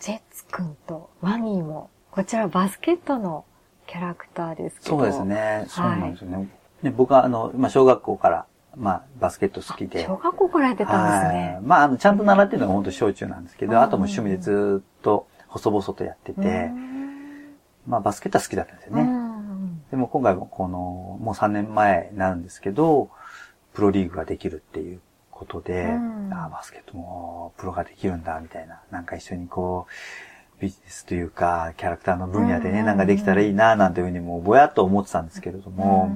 ジェッツくんとワニーも、こちらバスケットのキャラクターですけど。そうですね。そうなんですよね。で僕は、あの、まあ、小学校から、まあ、バスケット好きで。小学校からやってたんですね。まあ、あの、ちゃんと習ってるのが本当小中なんですけど、あとも趣味でずっと細々とやってて、まあ、バスケットは好きだったんですよね。でも今回もこの、もう3年前になるんですけど、プロリーグができるっていうことで、ああ、バスケットもプロができるんだ、みたいな。なんか一緒にこう、ビジネスというか、キャラクターの分野でね、なんかできたらいいな、なんていうふうにもうぼやっと思ってたんですけれども、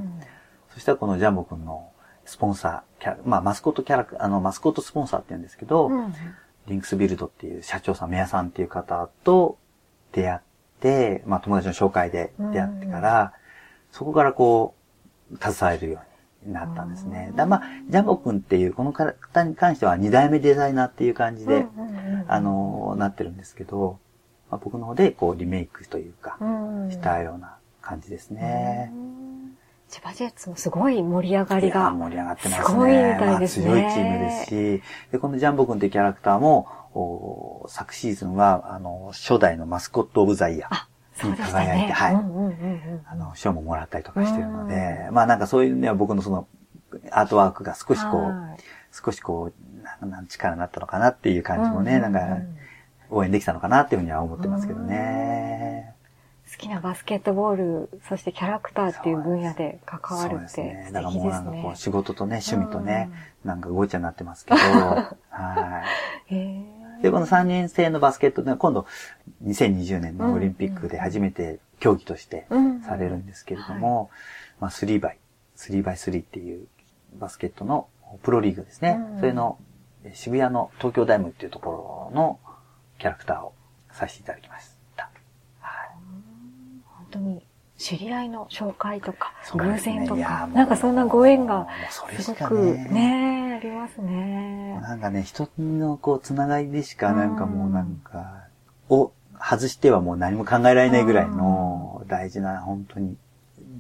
そしたらこのジャンボくんのスポンサー、キャまあマスコットキャラク、あの、マスコットスポンサーって言うんですけど、リンクスビルドっていう社長さん、メアさんっていう方と出会って、まあ友達の紹介で出会ってから、そこからこう、携えるようになったんですね。だまあ、ジャンボ君っていう、この方に関しては二代目デザイナーっていう感じで、あの、なってるんですけど、まあ、僕の方でこうリメイクというか、したような感じですね。千葉ジェッツもすごい盛り上がりが。盛り上がってますね。すごいみたいですね。まあ、強いチームですし、で、このジャンボ君っていうキャラクターも、昨シーズンは、あの、初代のマスコット・オブ・ザ・イヤー。に輝いて、ね、はい、あの、賞ももらったりとかしてるので、まあなんかそういうね、僕のその、アートワークが少しこう、少しこう、なん力になったのかなっていう感じもね、なんか、応援できたのかなっていうふうには思ってますけどね。好きなバスケットボール、そしてキャラクターっていう分野で関わるってね。だからもうなんかこう仕事とね、趣味とね、なんかごちゃになってますけど、はい。で、この3年生のバスケットで今度2020年のオリンピックで初めて競技としてされるんですけれども、まあ 3x、3x3 っていうバスケットのプロリーグですね。それの渋谷の東京ダイムっていうところのキャラクターをさせていただきました。はい、本当に知り合いの紹介とか、偶然とか、なんかそんなご縁がすごくね、ありますね。なんかね、人のこう、つながりでしか、なんかもうなんか、を外してはもう何も考えられないぐらいの大事な、本当に、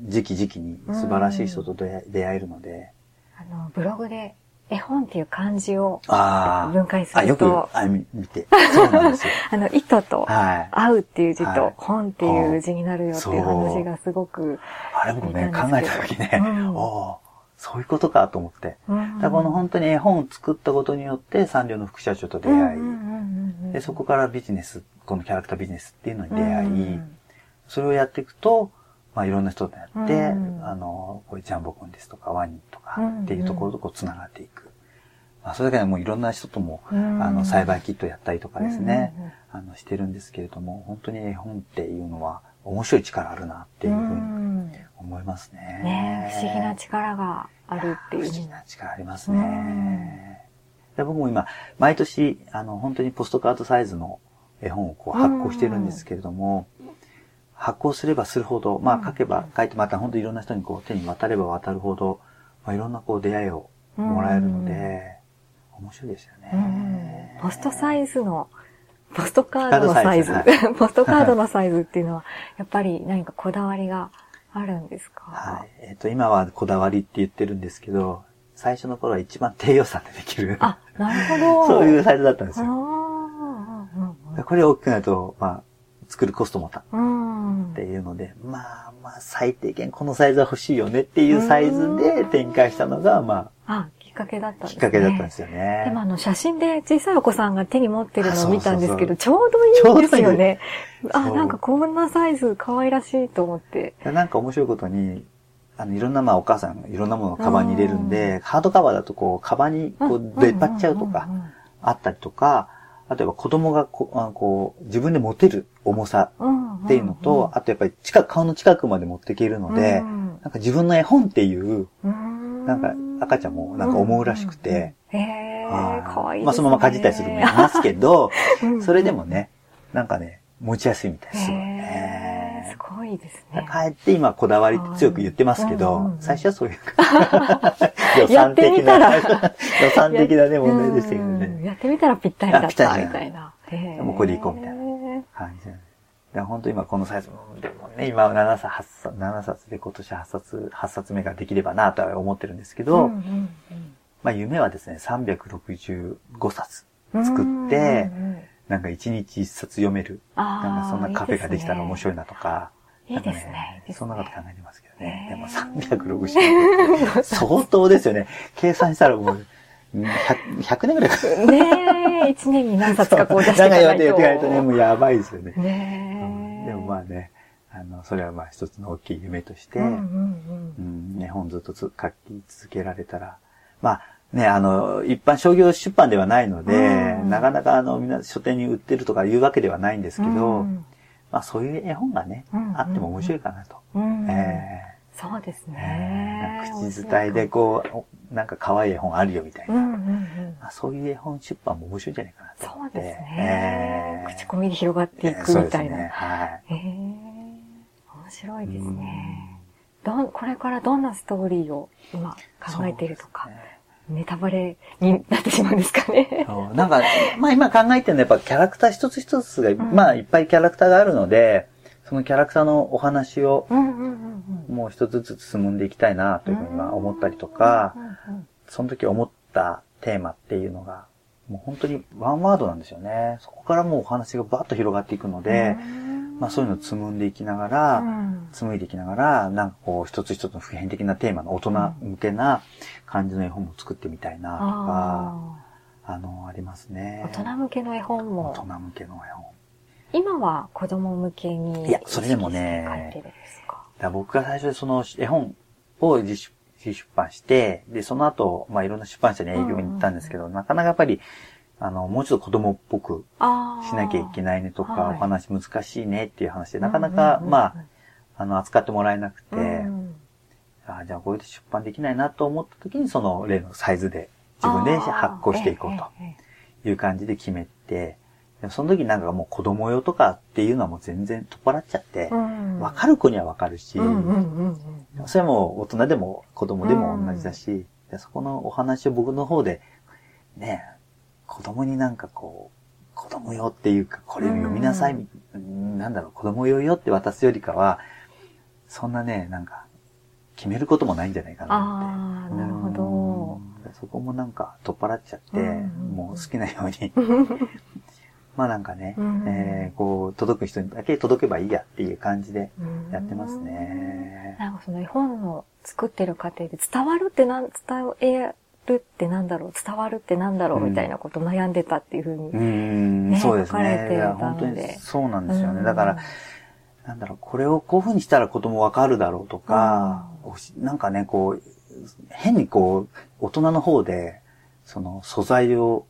時期時期に素晴らしい人と出会えるので。あの、ブログで絵本っていう漢字を分解すると。あ、よく見て。そうなんですよ。あの、糸と、合うっていう字と、本っていう字になるよっていう話がすごく。あれ僕ね、考えた時ね、おそういうことかと思って。だこの本当に絵本を作ったことによってサンリオの副社長と出会い、でそこからビジネス、このキャラクタービジネスっていうのに出会い、それをやっていくと、まあいろんな人とやって、あの、これジャンボくんですとかワニとかっていうところとこう繋がっていく。まあそれだけでもういろんな人とも、あの、栽培キットやったりとかですね、あの、してるんですけれども、本当に絵本っていうのは面白い力あるなっていうふうに思いますね。ね不思議な力があるっていう。不思議な力ありますね。で僕も今、毎年、あの、本当にポストカードサイズの絵本をこう発行してるんですけれども、発行すればするほど、まあ書けば書いてまた本当にいろんな人にこう手に渡れば渡るほど、まあ、いろんなこう出会いをもらえるので、面白いですよね。ポストサイズの、ポストカードのサイズ、ポストカードのサイズっていうのは、やっぱり何かこだわりがあるんですか？はい。えっ、ー、と、今はこだわりって言ってるんですけど、最初の頃は一番低予算でできる。あ、なるほど。そういうサイズだったんですよ。これ大きくなると、まあ、作るコストもた、っていうので、まあまあ、最低限このサイズは欲しいよねっていうサイズで展開したのが、まあ、あ、きっかけだったんですね。きっかけだったんですよね。でもあの、写真で小さいお子さんが手に持ってるのを見たんですけど、ちょうどいいんですよね。あ、なんかこんなサイズ可愛らしいと思って。なんか面白いことに、あの、いろんなまあお母さんいろんなものをカバンに入れるんで、ハードカバーだとこう、カバンにこう、出っ張っちゃうとか、あったりとか、例えば子供がこあこう自分で持てる重さっていうのと、あとやっぱり近く、顔の近くまで持っていけるので、なんか自分の絵本っていう、なんか赤ちゃんもなんか思うらしくて、へー、かわいい、まあそのままかじったりするもいますけど、それでもね、なんかね、持ちやすいみたいですよね。すごいですね。帰って今こだわりって強く言ってますけど、最初はそういう 予算的な、予算的なね、問題でしたけどね。やってみたらぴったりだったみたいな。もうこれでいこうみたいな感じで。本当今このサイズでもね、今7冊、8冊、7冊で今年8冊、8冊目ができればなとは思ってるんですけど、まあ夢はですね、365冊作って、なんか一日一冊読める、なんかそんなカフェができたら面白いなとか、いいですね。そんなこと考えてますけどね。でも360円。相当ですよね。計算したらもう、100, 100年ぐらいかかる。ねえ、1年に何冊かこう出していかないと。長いよって言われるとね、もうやばいですよね。ねえ、でもまあね、あの、それはまあ一つの大きい夢として、うん、絵本ずっと書き続けられたら、まあね、あの、一般商業出版ではないので、なかなかあの、みんな書店に売ってるとかいうわけではないんですけど、まあそういう絵本がね、あっても面白いかなと。えーそうですね。口伝えでこう、なんか可愛い絵本あるよみたいな。うんうんうんまあ、そういう絵本出版も面白いんじゃないかなとそうですね、えー。口コミで広がっていくみたいな。そうですね。はい。えー、面白いですね。どこれからどんなストーリーを今考えているとか。ネタバレになってしまうんですかね。なんか、まあ今考えてるのはやっぱキャラクター一つ一つが、うん、まあいっぱいキャラクターがあるので、そのキャラクターのお話を、もう一つずつ進んでいきたいなというふうに思ったりとか、その時思ったテーマっていうのが、もう本当にワンワードなんですよね。そこからもうお話がバッと広がっていくので、まあそういうのを紡んでいきながら、紡いでいきながら、なんかこう一つ一つの普遍的なテーマの大人向けな感じの絵本も作ってみたいなとか、あの、ありますね。大人向けの絵本も。大人向けの絵本。今は子供向けに。いや、それでもね、だ僕が最初でその絵本を自出版して、で、その後、まあいろんな出版社に営業に行ったんですけど、なかなかやっぱり、あの、もうちょっと子供っぽくしなきゃいけないねとか、お話難しいねっていう話で、なかなか、まあ、あの、扱ってもらえなくて、あじゃあこれで出版できないなと思った時に、その例のサイズで自分で発行していこうという感じで決めて、でもその時なんかもう子供用とかっていうのはもう全然取っ払っちゃって、わ、うん、かる子にはわかるし、それも大人でも子供でも同じだし、うん、そこのお話を僕の方で、ね、子供になんかこう、子供用っていうか、これ読みなさい、うん、なんだろう、子供用よって渡すよりかは、そんなね、なんか、決めることもないんじゃないかなって。ああ、なるほど。そこもなんか取っ払っちゃって、もう好きなように まあなんかね、うん、えー、こう、届く人にだけ届けばいいやっていう感じでやってますね。なんかその絵本の作ってる過程で伝わるってなん、伝えるってなんだろう、伝わるってなんだろう？みたいなこと悩んでたっていうふうに、ね、うん、そうですね。いや、本当にそうなんですよね。だから、なんだろう、これをこういうふうにしたら子供わかるだろうとか、なんかね、こう、変にこう、大人の方で、その素材を、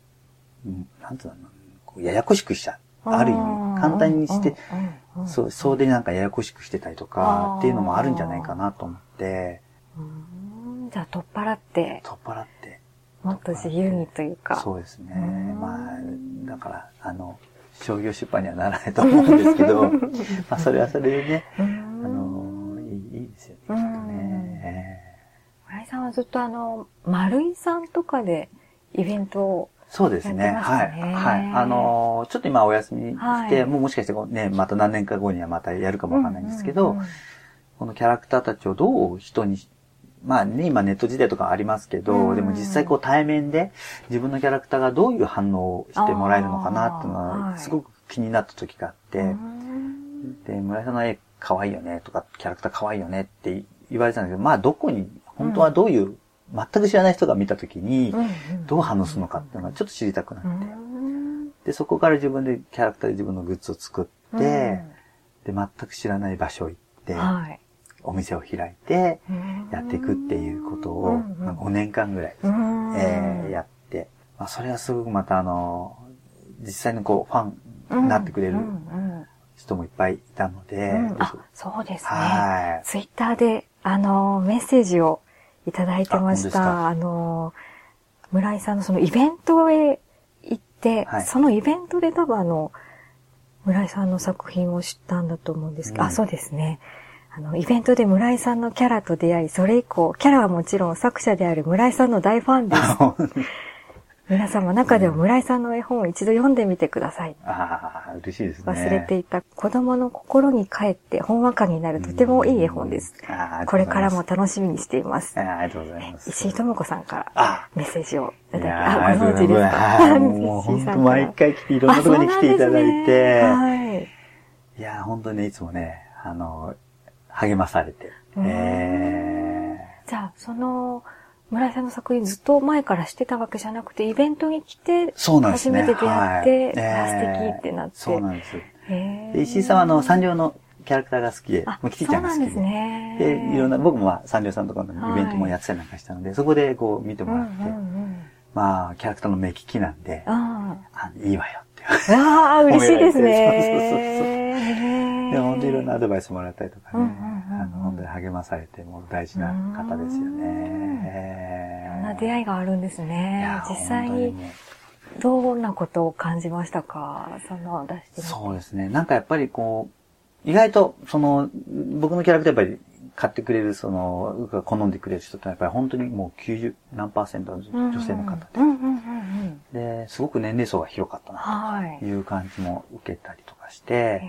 なんていうの？ややこしくしちゃう。ある意味、簡単にして、そう、そうでなんかややこしくしてたりとか、っていうのもあるんじゃないかなと思って。じゃあ、取っ払って。取っ払って。もっと自由にというか。そうですね。まあ、だから、あの、商業出版にはならないと思うんですけど、まあ、それはそれでね、あの、いいいいですよね、きっとね。村井さんはずっとあの、丸井さんとかでイベントをそうですね。はい。はい。あのー、ちょっと今お休みして、はい、もうもしかしてね、また何年か後にはまたやるかもわかんないんですけど、このキャラクターたちをどう人に、まあね、今ネット時代とかありますけど、でも実際こう対面で自分のキャラクターがどういう反応をしてもらえるのかなっていうのは、すごく気になった時があって、で、村井さんの絵可愛いよねとか、キャラクター可愛いよねって言われてたんですけど、まあどこに、本当はどういう全く知らない人が見たときに、どう反応するのかっていうのがちょっと知りたくなって。で、そこから自分でキャラクターで自分のグッズを作って、で、全く知らない場所行って、お店を開いて、やっていくっていうことを、5年間ぐらい、えー、やって、まあ、それはすごくまたあの、実際にこう、ファンになってくれる人もいっぱいいたので。あ、そうですね。はい。ツイッターで、あの、メッセージをいただいてました。あの、村井さんのそのイベントへ行って、はい、そのイベントで多分あの、村井さんの作品を知ったんだと思うんですけど、うん、あ、そうですね。あの、イベントで村井さんのキャラと出会い、それ以降、キャラはもちろん作者である村井さんの大ファンです。皆様中でも村井さんの絵本を一度読んでみてください。ああ、嬉しいですね。忘れていた子供の心に帰って本話家になるとてもいい絵本です。これからも楽しみにしています。ありがとうございます。石井智子さんからメッセージをいただき、あ、ご存知ですか？もう本当毎回来て、いろんなところに来ていただいて、はい、いや、本当にいつもね、あの、励まされて。えー、じゃあ、その、村井さんの作品ずっと前からしてたわけじゃなくて、イベントに来て、初めて出会って、ねはい、あ、素敵ってなって。そうなんです。で石井さんはあの、三両のキャラクターが好きで、もうキティちゃんが好きで。そうですね。で、いろんな、僕もまあ、三両さんとかのイベントもやってたりなんかしたので、はい、そこでこう見てもらって、うんうんうん、まあ、キャラクターの目利きなんで、あいいわよって。ああ、嬉しいですね。そうそうそうそう。で、本当にいろんなアドバイスもらったりとかね、あの、本当に励まされて、もう大事な方ですよね。そんな出会いがあるんですね。実際に、どんなことを感じましたか？その出してそうですね。なんかやっぱりこう、意外と、その、僕のキャラクターやっぱり買ってくれる、その、好んでくれる人ってやっぱり本当にもう90何パーセントの女性の方で、で、すごく年齢層が広かったな、とい。う感じも受けたりとかして、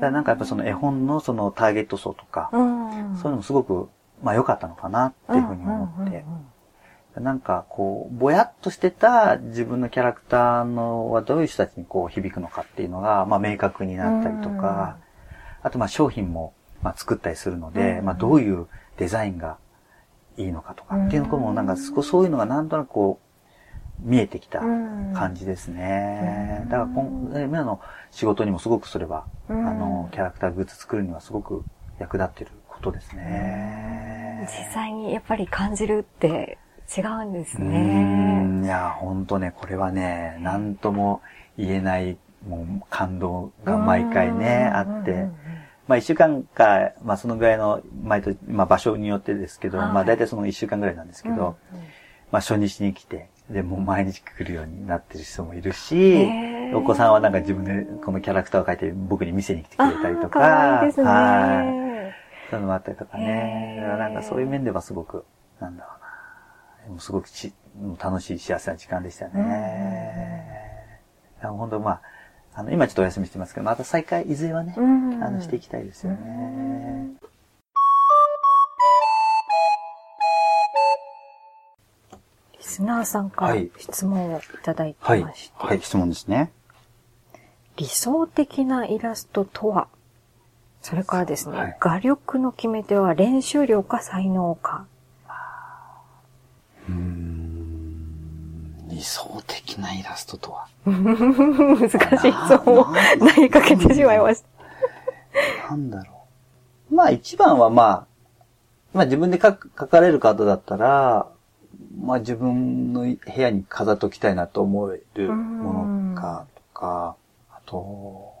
だなんかやっぱその絵本のそのターゲット層とか、そういうのもすごく、まあ良かったのかなっていうふうに思って、なんかこう、ぼやっとしてた自分のキャラクターのはどういう人たちにこう響くのかっていうのが、まあ明確になったりとか、あとまあ商品もまあ、作ったりするので、うん、まあ、どういうデザインがいいのかとかっていうのも、なんか、そういうのがなんとなくこう、見えてきた感じですね。だから今、今の仕事にもすごくそれは、あの、キャラクターグッズ作るにはすごく役立ってることですね。実際にやっぱり感じるって違うんですね。いや、ほんとね、これはね、なんとも言えない、もう感動が毎回ね、あって、まあ一週間か、まあそのぐらいの、毎年、まあ場所によってですけど、はい、まあ大体その一週間ぐらいなんですけど、うんうん、まあ初日に来て、で、もう毎日来るようになってる人もいるし、お子さんはなんか自分でこのキャラクターを描いて僕に見せに来てくれたりとか、かいいですね、はい。そういうのもあったりとかね。なんかそういう面ではすごく、なんだろうな。すごくち楽しい幸せな時間でしたね。本当まあ、あの、今ちょっとお休みしてますけど、また再開、いずれはね、あの、していきたいですよね。リスナーさんから質問をいただいてまして、はい、はい、質問ですね。理想的なイラストとは？それからですね、はい、画力の決め手は練習量か才能か。うん、理想的なイラストとは？難しい質問を投げかけてしまいました。なんだろう。まあ一番はまあ、まあ自分で書書かれる方だったら、まあ自分の部屋に飾っときたいなと思えるものかとか、あと、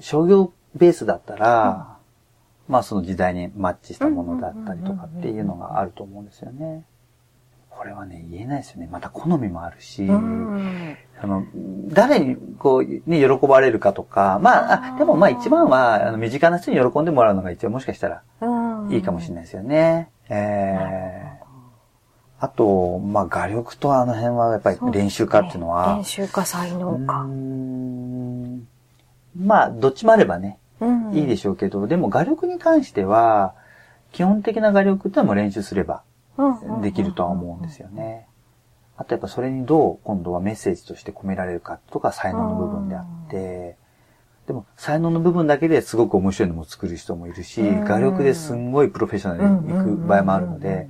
商業ベースだったら、うん、まあその時代にマッチしたものだったりとかっていうのがあると思うんですよね。これはね、言えないですよね。また好みもあるし、あの、誰にこう、ね、喜ばれるかとか、まあ、あでもまあ一番は、あの、身近な人に喜んでもらうのが一応もしかしたら、いいかもしれないですよね。えー、あと、まあ画力とあの辺はやっぱり練習家っていうのは。ね、練習家、才能家。まあ、どっちもあればね、いいでしょうけど、でも画力に関しては、基本的な画力ってのはもう練習すればできるとは思うんですよね。あとやっぱそれにどう今度はメッセージとして込められるかとか才能の部分であって、でも才能の部分だけですごく面白いのも作る人もいるし、画力ですんごいプロフェッショナルに行く場合もあるので、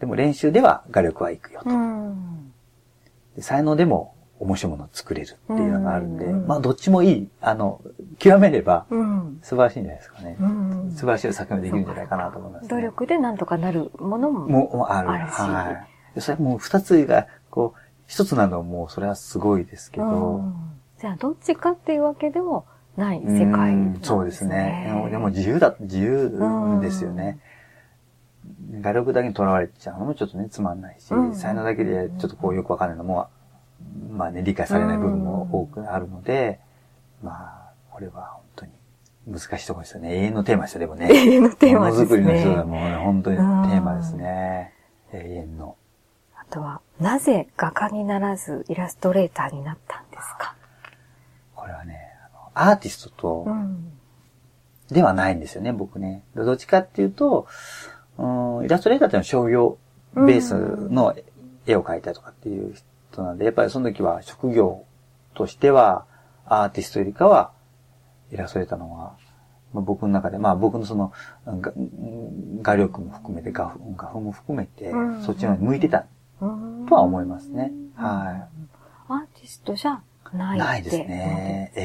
でも練習では画力は行くよと。才能でも面白いものを作れるっていうのがあるんで、まあどっちもいい、あの、極めれば素晴らしいんじゃないですかね。素晴らしい作品ができるんじゃないかなと思います、ね、努力でなんとかなるものももあるあるし。はい。それもう二つが、こう、一つなのはもうそれはすごいですけど。じゃあどっちかっていうわけでもない世界、ね、そうですね。でも自由だ、自由ですよね。画力だけにとらわれちゃうのもちょっとね、つまんないし、才能だけでちょっとこうよくわかんないのもまあね、理解されない部分も多くあるので、まあ、これは本当に難しいところですよね。永遠のテーマですよ、でもね。永遠のテーマですね。ものづくりの人はもう、ね、本当にテーマですね。永遠の。あとは、なぜ画家にならずイラストレーターになったんですか？これはね、アーティストと、ではないんですよね、僕ね。どっちかっていうと、うん、イラストレーターっていうのは商業ベースの絵を描いたりとかっていう人なんで、やっぱりその時は職業としては、アーティストよりかは、イラストレーターの方が、まあ、僕の中で、まあ僕のその、画力も含めて、画風画風も含めて、そっちの方に向いてたとは思いますね。はい。アーティストじゃないないですね。え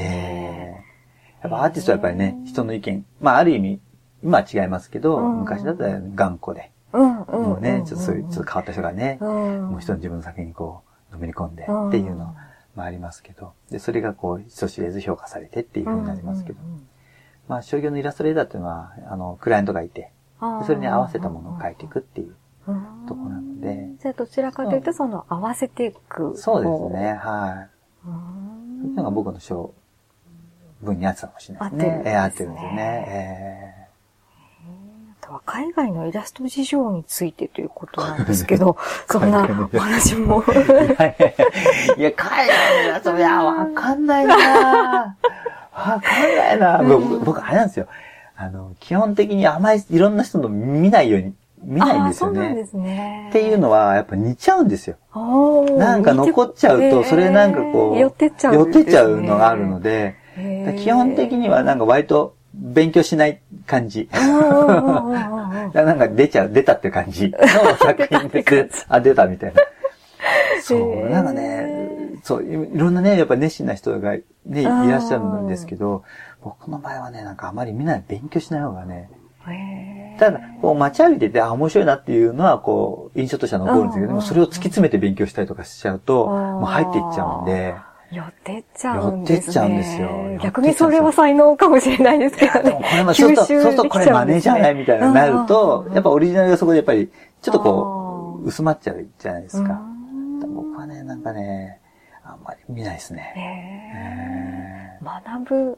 えー、やっぱアーティストはやっぱりね、人の意見、まあある意味、今は違いますけど、昔だったら頑固で、もうね、ちょっとそういう、ちょっと変わった人がね、もう人の自分の作品にこう、のめり込んでっていうのもありますけど、で、それがこう、人知れず評価されてっていうふうになりますけど、まあ、商業のイラストレーターっていうのは、あの、クライアントがいて、それに合わせたものを描いていくっていうとこなので。じゃあ、どちらかというと、その、合わせていく。そうですね、はい。そういうのが僕の章分に合ってたかもしれないですね。え合ってるんですよね。えあとは海外のイラスト事情についてということなんですけど、そんなお話も。いや、海外のイラスト、いや、わかんないなわかんないな僕、あれなんですよ。あの、基本的にあまりいろんな人の見ないように見ないんですよね。そうなんですね。っていうのは、やっぱ似ちゃうんですよ。なんか残っちゃうと、それなんかこう、寄ってっちゃう、寄ってっちゃうのがあるので、基本的にはなんか割と勉強しない感じ。なんか出ちゃう、出たって感じの作品で、あ、出たみたいな。そう、なんかね、そう、いろんなね、やっぱ熱心な人がね、いらっしゃるんですけど、僕の場合はね、なんかあまりみんな勉強しない方がね、ただ、こう街歩いてて、あ、面白いなっていうのは、こう、印象としては残るんですけど、でもそれを突き詰めて勉強したりとかしちゃうと、もう入っていっちゃうんで、寄ってっちゃうんですね。寄ってっちゃうんですよ。逆にそれは才能かもしれないですけどね。これもそうするとこれ真似じゃないみたいになると、やっぱオリジナルがそこでやっぱり、ちょっとこう、薄まっちゃうじゃないですか。僕はね、なんかね、あんまり見ないですね。学ぶ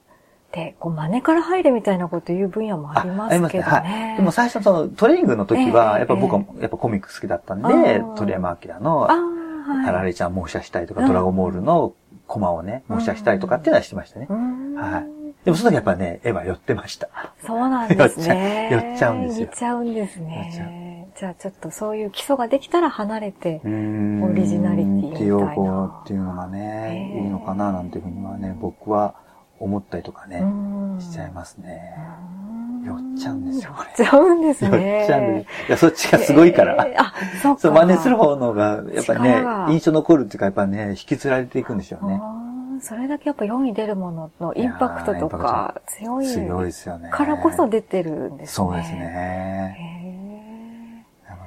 で、こう真似から入れみたいなこと言う分野もありますけどね。ねはい。でも最初そのトレーニングの時は、やっぱ僕はやっぱコミック好きだったんで、鳥山明の、あられちゃん模写したいとか、ドラゴンボールのコマをね、模写したいとかっていうのはしてましたね。はい。でもその時やっぱね、絵は寄ってました。そうなんですね。寄っちゃうんですよ。寄っちゃうんですね。じゃあちょっとそういう基礎ができたら離れて、オリジナリティみたいな。用語っていうのがね、いいのかななんていうふうにはね、僕は思ったりとかね、しちゃいますね。寄っちゃうんですよ、これ。寄っちゃうんですね。寄っちゃうんです。いや、そっちがすごいから。あ、そうか。そう、真似する方のが、やっぱね、印象残るっていうか、やっぱね、引きずられていくんでしょうね。それだけやっぱ世に出るもののインパクトとか強い。強いですよね。からこそ出てるんですね。そうですね。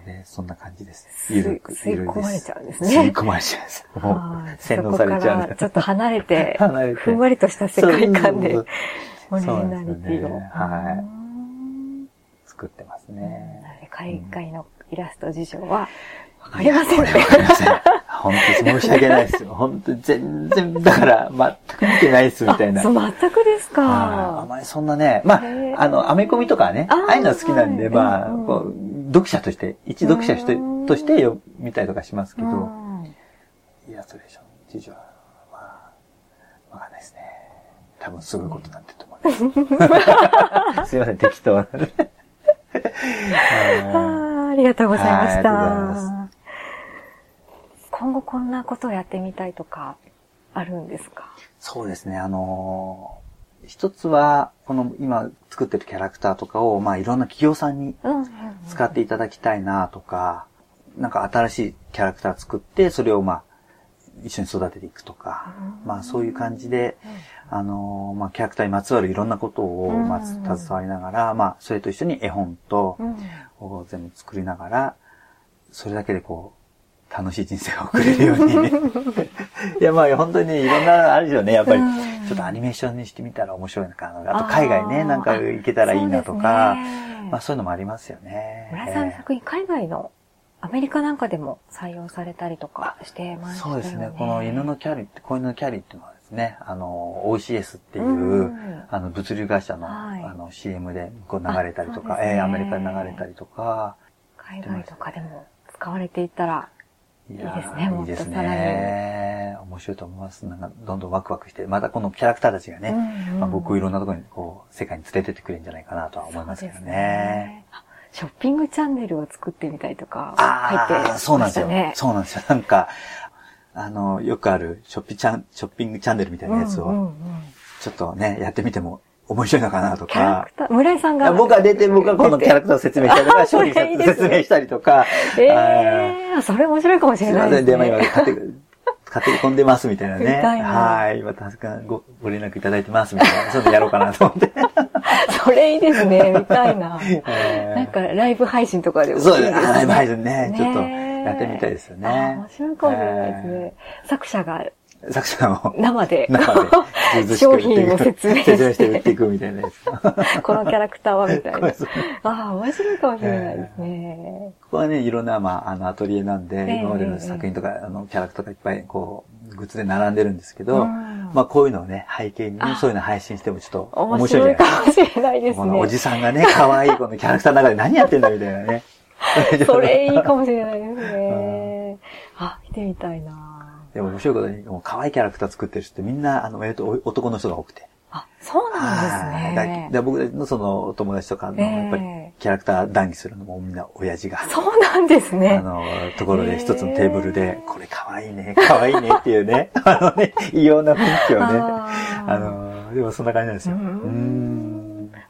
で、そんな感じです。ゆるく、ゆるく。吸い込まれちゃうんですね。吸い込まれちゃうんです。もう、洗脳されちゃう。ちょっと離れて、離れて、ふんわりとした世界観で、オリジナリティを。はい。作ってますね。海外のイラスト事情は、わかりませんね。わかりません。本当申し訳ないですよ。本当全然、だから、全く見てないですみたいな。そう、全くですか。あまりそんなね、まあ、あの、アメコミとかね、ああいうの好きなんで、まあ、こう、読者として、一読者として読みたりとかしますけど、イラストレーション事情は、まあ、わかんないですね。多分すごいことになってると思います。すいません、適当な。ありがとうございました。今後こんなことをやってみたいとか、あるんですか？そうですね、あの一つは、この今作ってるキャラクターとかを、まあいろんな企業さんに使っていただきたいなとか、なんか新しいキャラクター作って、それをまあ、一緒に育てていくとか、まあそういう感じで、あのまあキャラクターにまつわるいろんなことを、まあ携わりながら、まあそれと一緒に絵本と、を全部作りながら、それだけでこう、楽しい人生を送れるように。いや、まあ本当にね、いろんなあるよね。やっぱり、ちょっとアニメーションにしてみたら面白いのかな。あと海外ね、なんか行けたらいいなとか、まあそういうのもありますよね。村さんの作品、海外のアメリカなんかでも採用されたりとかしてましたよね。そうですね。この犬のキャリーって、子犬のキャリーっていうのはですね、あの、OCS っていう、あの、物流会社の、あの、CM でこう流れたりとか、えアメリカで流れたりとか。海外とかでも使われていったらいいですね、いいですね。面白いと思います。なんか、どんどんワクワクして、またこのキャラクターたちがね、うんうん、まあ、僕をいろんなところに、こう、世界に連れてってくれるんじゃないかなとは思いますけどね。ねショッピングチャンネルを作ってみたいとか、入ってそうなんですよ。そうなんですよ。なんか、あの、よくあるショッピチャン、ショッピングチャンネルみたいなやつを、ちょっとね、やってみても面白いのかなとか。村井さんが。僕が出て、僕がこのキャラクターを説明したりとか、商品説明したりとか。ええー、それ面白いかもしれないです、ね。すいません、で、まあ今、勝手勝手に込んでますみたいなね。はい。今、助かご、ご連絡いただいてますみたいな。そういうのやろうかなと思って。それいいですね、見たいな。なんか、ライブ配信とかでもそうですね。ライブ配信ね。ちょっと、やってみたいですよね。面白いかもしれないですね。作者が作者も。生で。生で。商品を説明して。説明して売っていくみたいなやつ。このキャラクターはみたいな。ああ、面白いかもしれないですね。ここはね、いろんな、まあ、あの、アトリエなんで、今までの作品とか、あの、キャラクターがいっぱい、こう、グッズで並んでるんですけど、まあ、こういうのをね、背景にね、そういうの配信してもちょっと面白いじゃないですか。面白いかもしれないですね。おじさんがね、可愛いこのキャラクターの中で何やってんだみたいなね。それいいかもしれないですね。あ、見てみたいなでも面白いことに、もう可愛いキャラクター作ってる人ってみんな、あの、えっと、男の人が多くて。あ、そうなんですね。で僕のその友達とかの、やっぱりキャラクター談義するのもみんな親父が。そうなんですね。あの、ところで一つのテーブルで、これ可愛いね、可愛いねっていうね、あのね、異様な雰囲気をね、あの、でもそんな感じなんですよ。うん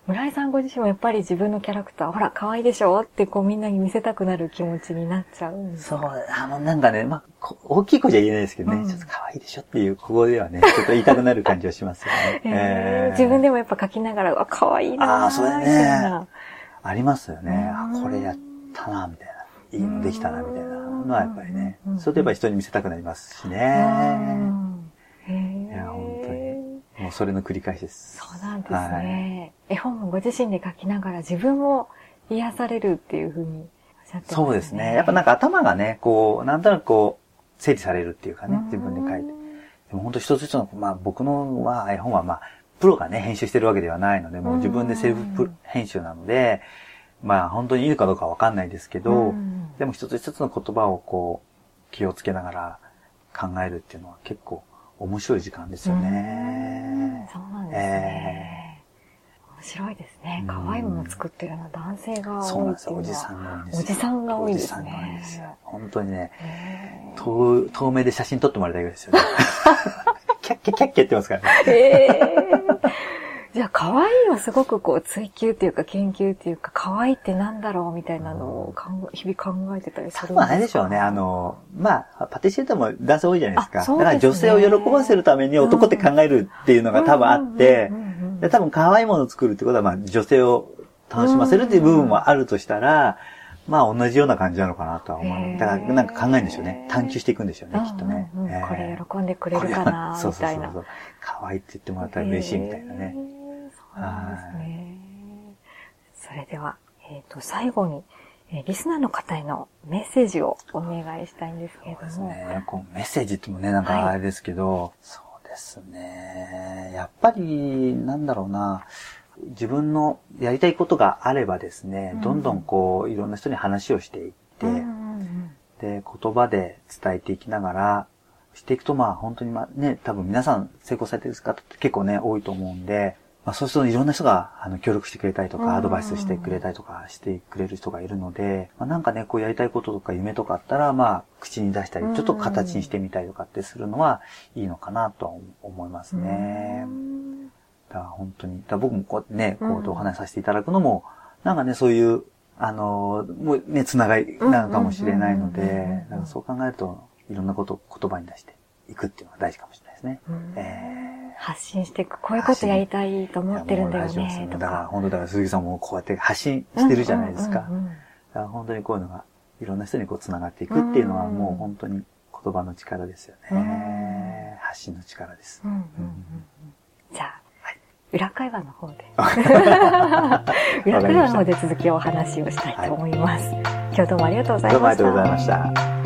村井さんご自身もやっぱり自分のキャラクター、ほら、可愛いでしょってこうみんなに見せたくなる気持ちになっちゃうんそう、あの、なんかね、まあ、大きい声じゃ言えないですけどね、うん、ちょっと可愛いでしょっていう、ここではね、ちょっと言いたくなる感じはしますよね。えー、自分でもやっぱ書きながら、あ、可愛いなああ、それね。ありますよね。あ、これやったな、みたいな。いいのできたな、みたいなのはやっぱりね。それでやっぱ人に見せたくなりますしね。いや、本当に。もうそれの繰り返しです。そうなんですね。はい、絵本もご自身で書きながら自分も癒されるっていうふうにおっしゃってますね。そうですね。やっぱなんか頭がね、こう、なんとなくこう、整理されるっていうかね、自分で書いて。でも本当一つ一つの、まあ僕のは絵本はまあ、プロがね、編集してるわけではないので、もう自分でセルフ編集なので、まあ本当にいいかどうかわかんないですけど、でも一つ一つの言葉をこう、気をつけながら考えるっていうのは結構面白い時間ですよね。そうなんですね。えー、面白いですね。可愛いもの作ってるのは男性が多いっていうのは。そうなんですよ。おじさんが多いんですよ。おじさんが多いですね。おじさんが多いんですよ。本当にね、えー、透明で写真撮ってもらいたいぐらいですよね。キャッキャキャッキャってますからね。えーじゃあ、可愛いはすごくこう、追求っていうか、研究っていうか、可愛いってなんだろうみたいなのを日々考えてたりするんですか？まあ、あれでしょうね。あの、まあ、パティシエでも男性多いじゃないですか。すね、だから女性を喜ばせるために男って考えるっていうのが多分あって、多分可愛いものを作るってことは、まあ、女性を楽しませるっていう部分もあるとしたら、まあ同じような感じなのかなとは思う。だからなんか考えるんでしょうね。探求していくんでしょうね、きっとね。これ喜んでくれるかなみたいな。そうそうそう。可愛いって言ってもらったら嬉しいみたいなね。ですね。それでは、えっ、ー、と、最後に、えー、リスナーの方へのメッセージをお願いしたいんですけれども。そうですね。こうメッセージってもね、なんかあれですけど、はい、そうですね。やっぱり、なんだろうな、自分のやりたいことがあればですね、うん、どんどんこう、いろんな人に話をしていって、うんうんうん、で、言葉で伝えていきながら、していくと、まあ本当にまあね、多分皆さん成功されてる方って結構ね、多いと思うんで、まあ、そうするといろんな人があの協力してくれたりとか、アドバイスしてくれたりとかしてくれる人がいるので、まあ、なんかね、こうやりたいこととか夢とかあったら、まあ、口に出したり、ちょっと形にしてみたりとかってするのはいいのかなと思いますね。だから本当に、だ僕もこうね、こうお話しさせていただくのも、なんかね、そういう、あの、もうね、つながりなのかもしれないので、そう考えると、いろんなことを言葉に出していくっていうのが大事かもしれないですね。えー発信していく。こういうことやりたいと思ってるんだよね。だから本当だから鈴木さんもこうやって発信してるじゃないですか。だから本当にこういうのがいろんな人にこう繋がっていくっていうのはもう本当に言葉の力ですよね。発信の力です。じゃあ、裏会話の方で。裏会話の方で続きをお話をしたいと思います。今日どうもありがとうございました。どうもありがとうございました。